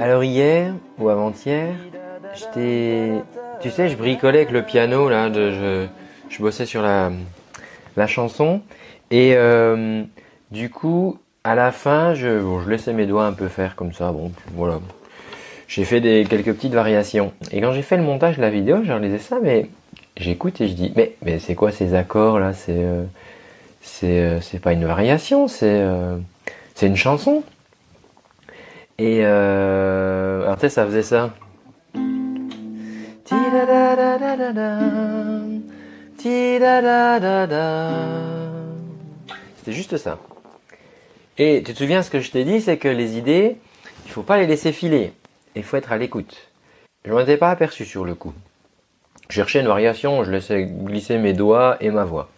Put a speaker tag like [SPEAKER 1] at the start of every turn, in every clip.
[SPEAKER 1] Alors hier ou avant-hier, j'étais, tu sais, je bricolais avec le piano là, je, bossais sur la, chanson. Et euh, du coup à la fin, je, je laissais mes doigts un peu faire comme ça, bon, voilà. J'ai fait quelques petites variations et quand j'ai fait le montage de la vidéo, je réalisé ça, mais j'écoute et je dis, mais c'est quoi ces accords là? C'est euh, euh, pas une variation, c'est euh, une chanson. Et euh, alors tu sais, ça faisait ça. C'était juste ça. Et tu te souviens ce que je t'ai dit, c'est que les idées, il faut pas les laisser filer. Il faut être à l'écoute. Je m'en étais pas aperçu sur le coup. Je cherchais une variation, je laissais glisser mes doigts et ma voix.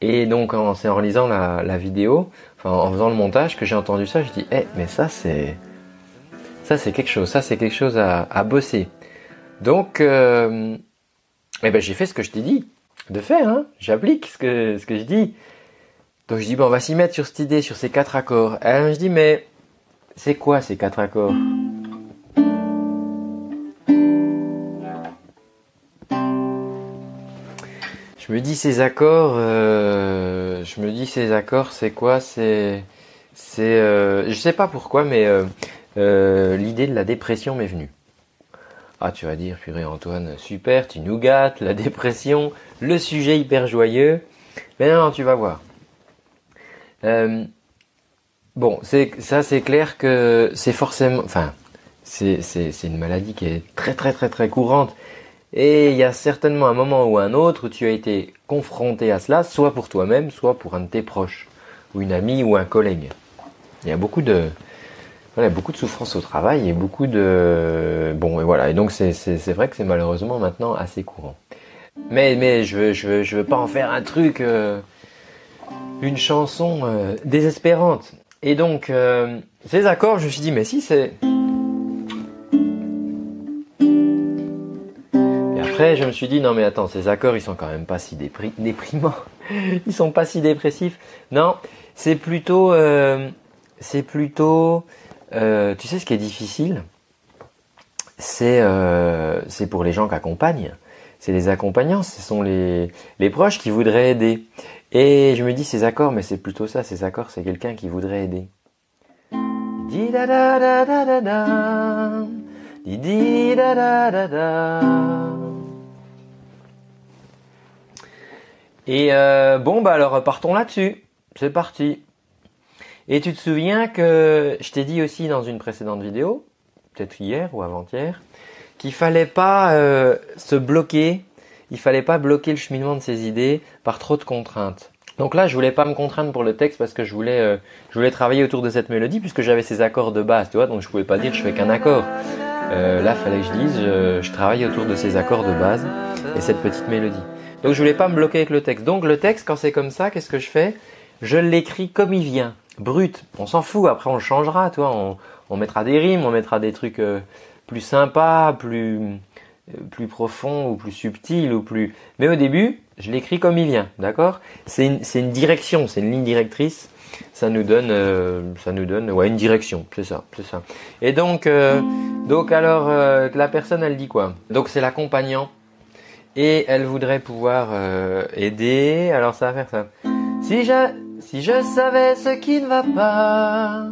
[SPEAKER 1] Et donc, en, en lisant la, vidéo, enfin, en faisant le montage, que j'ai entendu ça, je dis, eh, mais ça, c'est, ça, c'est quelque chose, ça, c'est quelque chose à, bosser. Donc, euh, eh ben, j'ai fait ce que je t'ai dit de faire, hein. J'applique ce que, ce que je dis. Donc, je dis, bon, on va s'y mettre sur cette idée, sur ces quatre accords. Alors, je dis, mais, c'est quoi ces quatre accords? Je me dis ces accords, euh, je me dis ces accords, c'est quoi C'est, c'est, euh, je sais pas pourquoi, mais euh, l'idée de la dépression m'est venue. Ah, tu vas dire, purée Antoine, super, tu nous gâtes, la dépression, le sujet hyper joyeux. Mais non, tu vas voir. Bon, c'est ça, c'est clair que c'est forcément, enfin, c'est, c'est, c'est une maladie qui est très très très très courante. Et il y a certainement un moment ou un autre où tu as été confronté à cela, soit pour toi-même, soit pour un de tes proches, ou une amie ou un collègue. Il y a beaucoup de, voilà, beaucoup de souffrance au travail et beaucoup de, bon, et voilà. Et donc c'est, vrai que c'est malheureusement maintenant assez courant. Mais, mais je veux, je veux, je veux pas en faire un truc, euh, une chanson euh, désespérante. Et donc, euh, ces accords, je me suis dit, mais si c'est, je me suis dit, non mais attends, ces accords, ils sont quand même pas si dépri déprimants. ils sont pas si dépressifs. Non, c'est plutôt... Euh, c'est plutôt... Euh, tu sais ce qui est difficile? C'est euh, pour les gens qui accompagnent. C'est les accompagnants, ce sont les, proches qui voudraient aider. Et je me dis, ces accords, mais c'est plutôt ça, ces accords, c'est quelqu'un qui voudrait aider. Et euh, bon, bah alors partons là-dessus. C'est parti. Et tu te souviens que je t'ai dit aussi dans une précédente vidéo, peut-être hier ou avant-hier, qu'il fallait pas euh, se bloquer, il fallait pas bloquer le cheminement de ses idées par trop de contraintes. Donc là, je voulais pas me contraindre pour le texte parce que je voulais, euh, je voulais travailler autour de cette mélodie puisque j'avais ces accords de base, tu vois, donc je pouvais pas dire je fais qu'un accord. Euh, là, fallait que je dise je, je travaille autour de ces accords de base et cette petite mélodie. Donc je voulais pas me bloquer avec le texte. Donc le texte, quand c'est comme ça, qu'est-ce que je fais? Je l'écris comme il vient, brut. On s'en fout, après on le changera, toi. On, on, mettra des rimes, on mettra des trucs euh, plus sympas, plus euh, plus profonds ou plus subtils ou plus. Mais au début, je l'écris comme il vient, d'accord? C'est une, une direction, c'est une ligne directrice. Ça nous donne, euh, ça nous donne, ouais, une direction, c'est ça, c'est ça. Et donc, donc alors, la personne, elle dit quoi? Donc c'est l'accompagnant et elle voudrait pouvoir euh, aider. Alors ça va faire ça. Si je, si je savais ce qui ne va pas,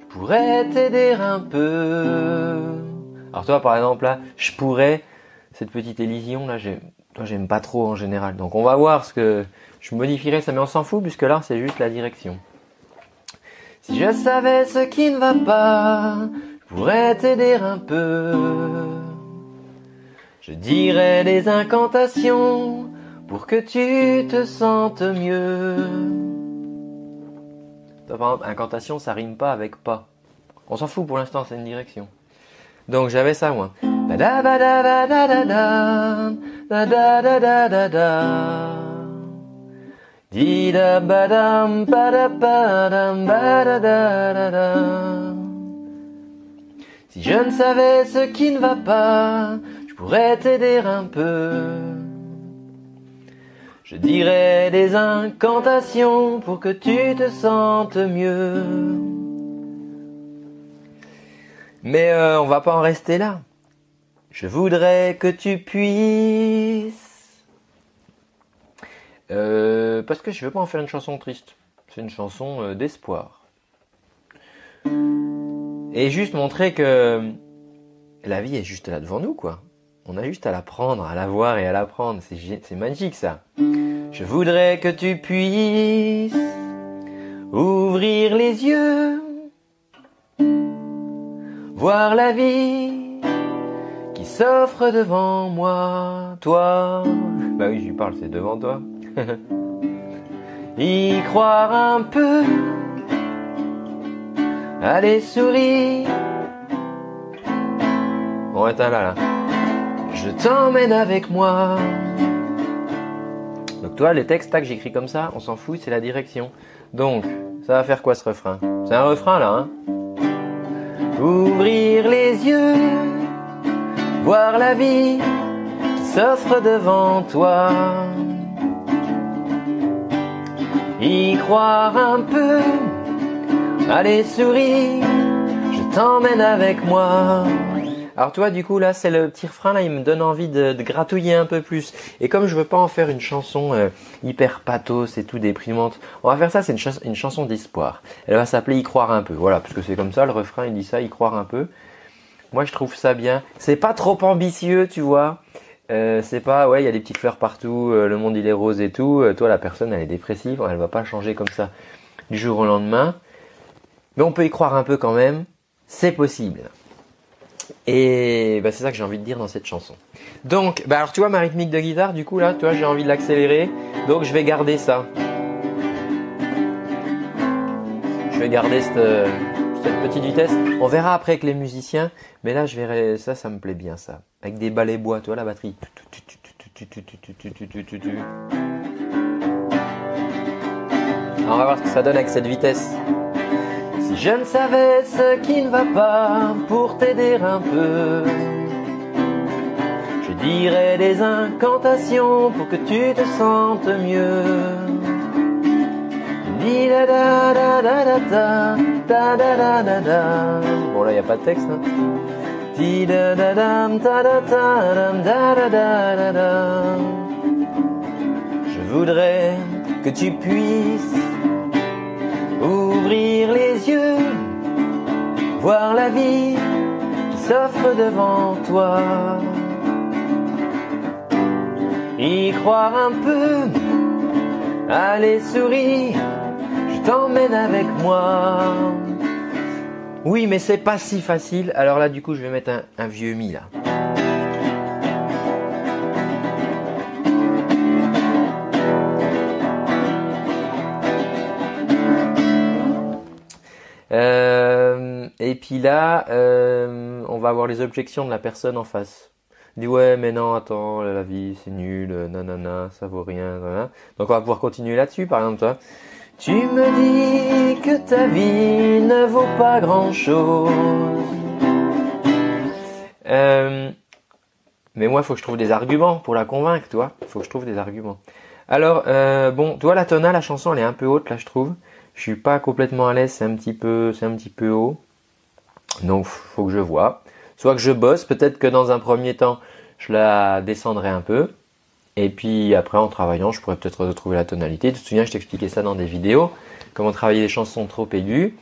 [SPEAKER 1] je pourrais t'aider un peu. Alors toi par exemple là, je pourrais cette petite élision là, toi j'aime pas trop en général. Donc on va voir ce que je modifierai ça, mais on s'en fout puisque là c'est juste la direction. Si je savais ce qui ne va pas, je pourrais t'aider un peu. Je dirais des incantations pour que tu te sentes mieux. Par exemple, incantation, ça rime pas avec pas. On s'en fout pour l'instant, c'est une direction. Donc j'avais ça moi. Si je ne savais ce qui ne va pas, je pourrais t'aider un peu. Je dirais des incantations pour que tu te sentes mieux. Mais euh, on va pas en rester là. Je voudrais que tu puisses. Euh, parce que je veux pas en faire une chanson triste. C'est une chanson euh, d'espoir. Et juste montrer que la vie est juste là devant nous, quoi. On a juste à la prendre, à la voir et à la prendre. C'est magique, ça. Je voudrais que tu puisses ouvrir les yeux, voir la vie qui s'offre devant moi, toi. Bah oui, je lui parle, c'est devant toi. y croire un peu Allez, souris. On est là, là. Je t'emmène avec moi. Donc toi, les textes, tac, j'écris comme ça, on s'en fout, c'est la direction. Donc, ça va faire quoi ce refrain? C'est un refrain là, hein? Ouvrir les yeux, voir la vie s'offre devant toi. Y croire un peu, Allez souris, je t'emmène avec moi. Alors toi du coup là c'est le petit refrain là il me donne envie de, gratouiller un peu plus. Et comme je veux pas en faire une chanson euh, hyper pathos et tout déprimante on va faire ça c'est une, chanson d'espoir. Elle va s'appeler y croire un peu voilà parce que c'est comme ça le refrain il dit ça y croire un peu. Moi je trouve ça bien. C'est pas trop ambitieux tu vois. Euh, c'est pas ouais il y a des petites fleurs partout euh, le monde il est rose et tout. Toi la personne elle est dépressive elle va pas changer comme ça du jour au lendemain. Mais on peut y croire un peu quand même, c'est possible. Et bah, c'est ça que j'ai envie de dire dans cette chanson. Donc, bah alors tu vois ma rythmique de guitare, du coup là, tu vois, j'ai envie de l'accélérer, donc je vais garder ça. Je vais garder cette, cette, petite vitesse. On verra après avec les musiciens, mais là je verrai ça, ça me plaît bien ça. Avec des balais bois, tu vois la batterie. on va voir ce que ça donne avec cette vitesse. Je ne savais ce qui ne va pas pour t'aider un peu. Je dirais des incantations pour que tu te sentes mieux. Bon là il a pas de texte. Hein. Je voudrais que tu puisses ouvrir les yeux, voir la vie s'offre devant toi. Y croire un peu, allez souris, je t'emmène avec moi. Oui, mais c'est pas si facile. Alors là, du coup, je vais mettre un, un vieux mi là. Euh, et puis là, euh, on va avoir les objections de la personne en face. dit ouais mais non attends la vie c'est nul nanana ça vaut rien donc on va pouvoir continuer là-dessus par exemple toi. Tu me dis que ta vie ne vaut pas grand chose euh, mais moi il faut que je trouve des arguments pour la convaincre toi. Il faut que je trouve des arguments. Alors bon toi la tona la chanson elle est un peu haute là je trouve je suis pas complètement à l'aise, c'est un petit peu, c'est un petit peu haut. Donc faut que je vois. Soit que je bosse, peut-être que dans un premier temps, je la descendrai un peu. Et puis après, en travaillant, je pourrais peut-être retrouver la tonalité. Tu te souviens, je t'expliquais ça dans des vidéos, comment travailler les chansons trop aiguës.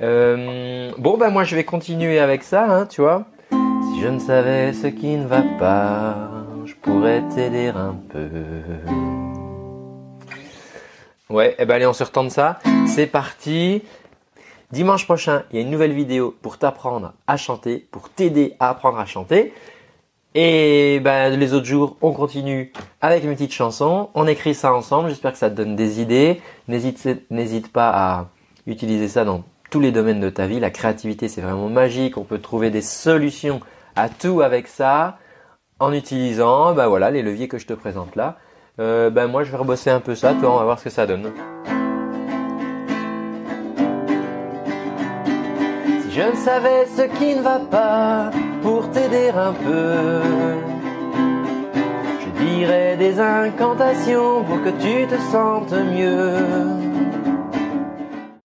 [SPEAKER 1] Euh, bon, ben moi, je vais continuer avec ça, hein, tu vois. Si je ne savais ce qui ne va pas, je pourrais t'aider un peu. Ouais, et eh ben allez, on se retente ça. C'est parti. Dimanche prochain, il y a une nouvelle vidéo pour t'apprendre à chanter, pour t'aider à apprendre à chanter. Et ben, les autres jours, on continue avec une petite chanson. On écrit ça ensemble. J'espère que ça te donne des idées. N'hésite pas à utiliser ça dans tous les domaines de ta vie. La créativité, c'est vraiment magique. On peut trouver des solutions à tout avec ça en utilisant ben les leviers que je te présente là. Euh, ben moi je vais rebosser un peu ça, toi on va voir ce que ça donne. Je ne savais ce qui ne va pas pour t'aider un peu. Je dirais des incantations pour que tu te sentes mieux.